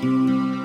Música